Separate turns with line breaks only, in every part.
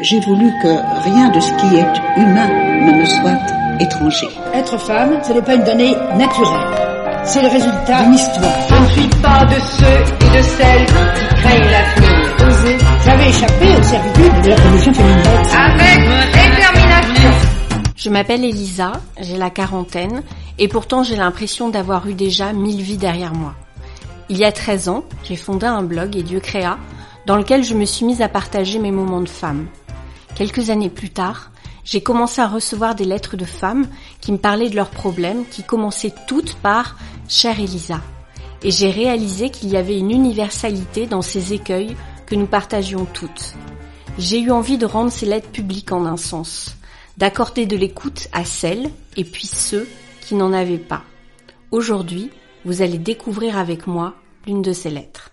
j'ai voulu que rien de ce qui est humain ne me soit étranger.
Être femme, ce n'est pas une donnée naturelle. C'est le résultat d'une histoire.
Je ne suis pas de ceux et de celles qui craignent l'avenir.
Osez. J'avais échappé aux servitudes de la condition féminine.
Avec détermination.
Je m'appelle Elisa, j'ai la quarantaine, et pourtant j'ai l'impression d'avoir eu déjà mille vies derrière moi. Il y a 13 ans, j'ai fondé un blog et Dieu créa, dans lequel je me suis mise à partager mes moments de femme. Quelques années plus tard, j'ai commencé à recevoir des lettres de femmes qui me parlaient de leurs problèmes, qui commençaient toutes par Chère Elisa. Et j'ai réalisé qu'il y avait une universalité dans ces écueils que nous partagions toutes. J'ai eu envie de rendre ces lettres publiques en un sens, d'accorder de l'écoute à celles et puis ceux qui n'en avaient pas. Aujourd'hui, vous allez découvrir avec moi l'une de ces lettres.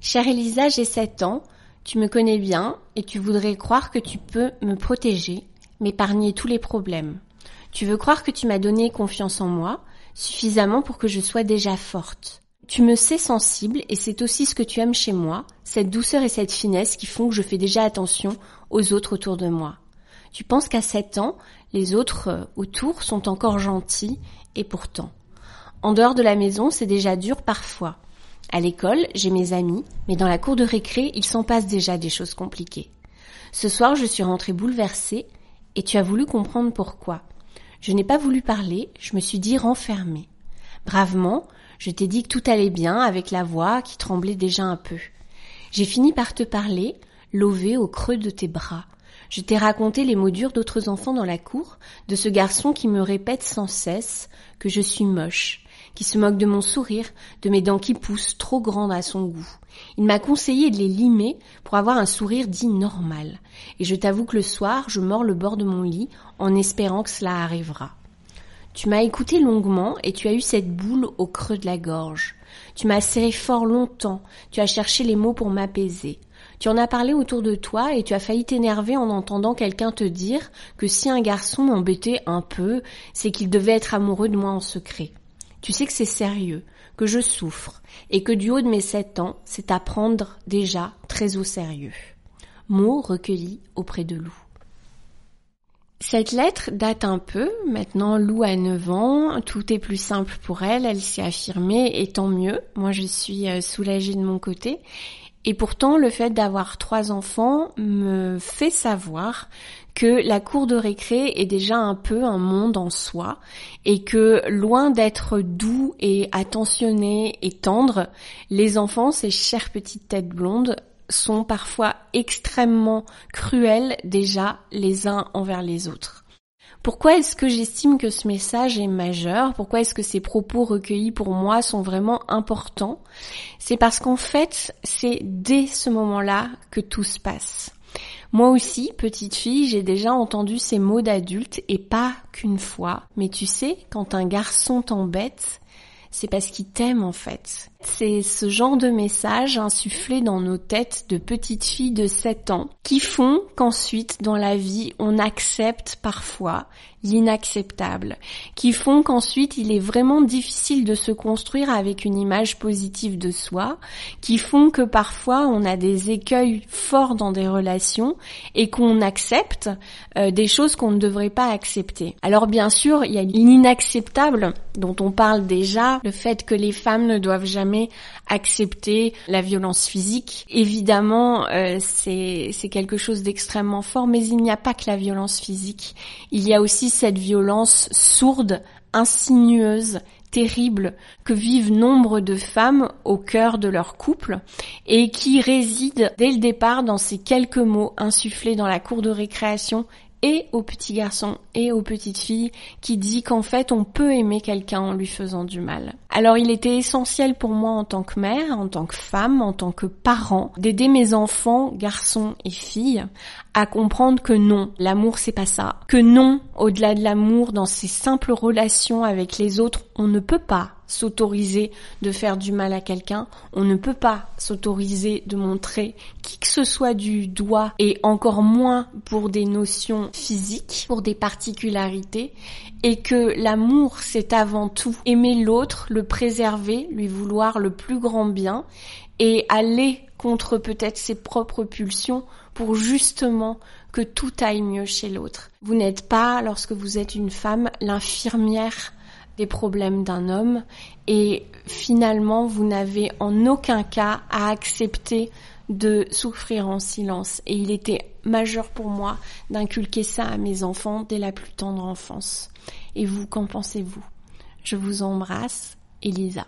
Chère Elisa, j'ai 7 ans, tu me connais bien et tu voudrais croire que tu peux me protéger, m'épargner tous les problèmes. Tu veux croire que tu m'as donné confiance en moi, suffisamment pour que je sois déjà forte. Tu me sais sensible et c'est aussi ce que tu aimes chez moi, cette douceur et cette finesse qui font que je fais déjà attention aux autres autour de moi. Tu penses qu'à 7 ans, les autres euh, autour sont encore gentils et pourtant. En dehors de la maison, c'est déjà dur parfois. À l'école, j'ai mes amis, mais dans la cour de récré, il s'en passe déjà des choses compliquées. Ce soir, je suis rentrée bouleversée, et tu as voulu comprendre pourquoi. Je n'ai pas voulu parler, je me suis dit renfermée. Bravement, je t'ai dit que tout allait bien avec la voix qui tremblait déjà un peu. J'ai fini par te parler, lové au creux de tes bras. Je t'ai raconté les mots durs d'autres enfants dans la cour, de ce garçon qui me répète sans cesse que je suis moche, qui se moque de mon sourire, de mes dents qui poussent trop grandes à son goût. Il m'a conseillé de les limer pour avoir un sourire dit normal. Et je t'avoue que le soir, je mords le bord de mon lit en espérant que cela arrivera. Tu m'as écouté longuement et tu as eu cette boule au creux de la gorge. Tu m'as serré fort longtemps, tu as cherché les mots pour m'apaiser. Tu en as parlé autour de toi et tu as failli t'énerver en entendant quelqu'un te dire que si un garçon m'embêtait un peu, c'est qu'il devait être amoureux de moi en secret. Tu sais que c'est sérieux, que je souffre, et que du haut de mes sept ans, c'est à prendre déjà très au sérieux. Mots recueillis auprès de Lou. Cette lettre date un peu, maintenant Lou a 9 ans, tout est plus simple pour elle, elle s'est affirmée et tant mieux, moi je suis euh, soulagée de mon côté. Et pourtant le fait d'avoir trois enfants me fait savoir que la cour de récré est déjà un peu un monde en soi et que loin d'être doux et attentionné et tendre, les enfants, ces chères petites têtes blondes, sont parfois extrêmement cruels déjà les uns envers les autres. Pourquoi est-ce que j'estime que ce message est majeur? Pourquoi est-ce que ces propos recueillis pour moi sont vraiment importants? C'est parce qu'en fait, c'est dès ce moment-là que tout se passe. Moi aussi, petite fille, j'ai déjà entendu ces mots d'adulte et pas qu'une fois. Mais tu sais, quand un garçon t'embête, c'est parce qu'il t'aime en fait. C'est ce genre de message insufflé dans nos têtes de petites filles de 7 ans qui font qu'ensuite dans la vie on accepte parfois l'inacceptable, qui font qu'ensuite il est vraiment difficile de se construire avec une image positive de soi, qui font que parfois on a des écueils forts dans des relations et qu'on accepte euh, des choses qu'on ne devrait pas accepter. Alors bien sûr, il y a l'inacceptable dont on parle déjà, le fait que les femmes ne doivent jamais accepter la violence physique. Évidemment, euh, c'est quelque chose d'extrêmement fort, mais il n'y a pas que la violence physique. Il y a aussi cette violence sourde, insinueuse, terrible que vivent nombre de femmes au cœur de leur couple et qui réside dès le départ dans ces quelques mots insufflés dans la cour de récréation et aux petits garçons et aux petites filles qui dit qu'en fait on peut aimer quelqu'un en lui faisant du mal. Alors il était essentiel pour moi en tant que mère, en tant que femme, en tant que parent, d'aider mes enfants, garçons et filles, à comprendre que non, l'amour c'est pas ça. Que non, au-delà de l'amour, dans ces simples relations avec les autres, on ne peut pas s'autoriser de faire du mal à quelqu'un, on ne peut pas s'autoriser de montrer qui que ce soit du doigt et encore moins pour des notions physiques, pour des particularités, et que l'amour c'est avant tout aimer l'autre, le préserver, lui vouloir le plus grand bien, et aller contre peut-être ses propres pulsions pour justement que tout aille mieux chez l'autre. Vous n'êtes pas, lorsque vous êtes une femme, l'infirmière problèmes d'un homme et finalement vous n'avez en aucun cas à accepter de souffrir en silence. Et il était majeur pour moi d'inculquer ça à mes enfants dès la plus tendre enfance. Et vous, qu'en pensez-vous? Je vous embrasse, Elisa.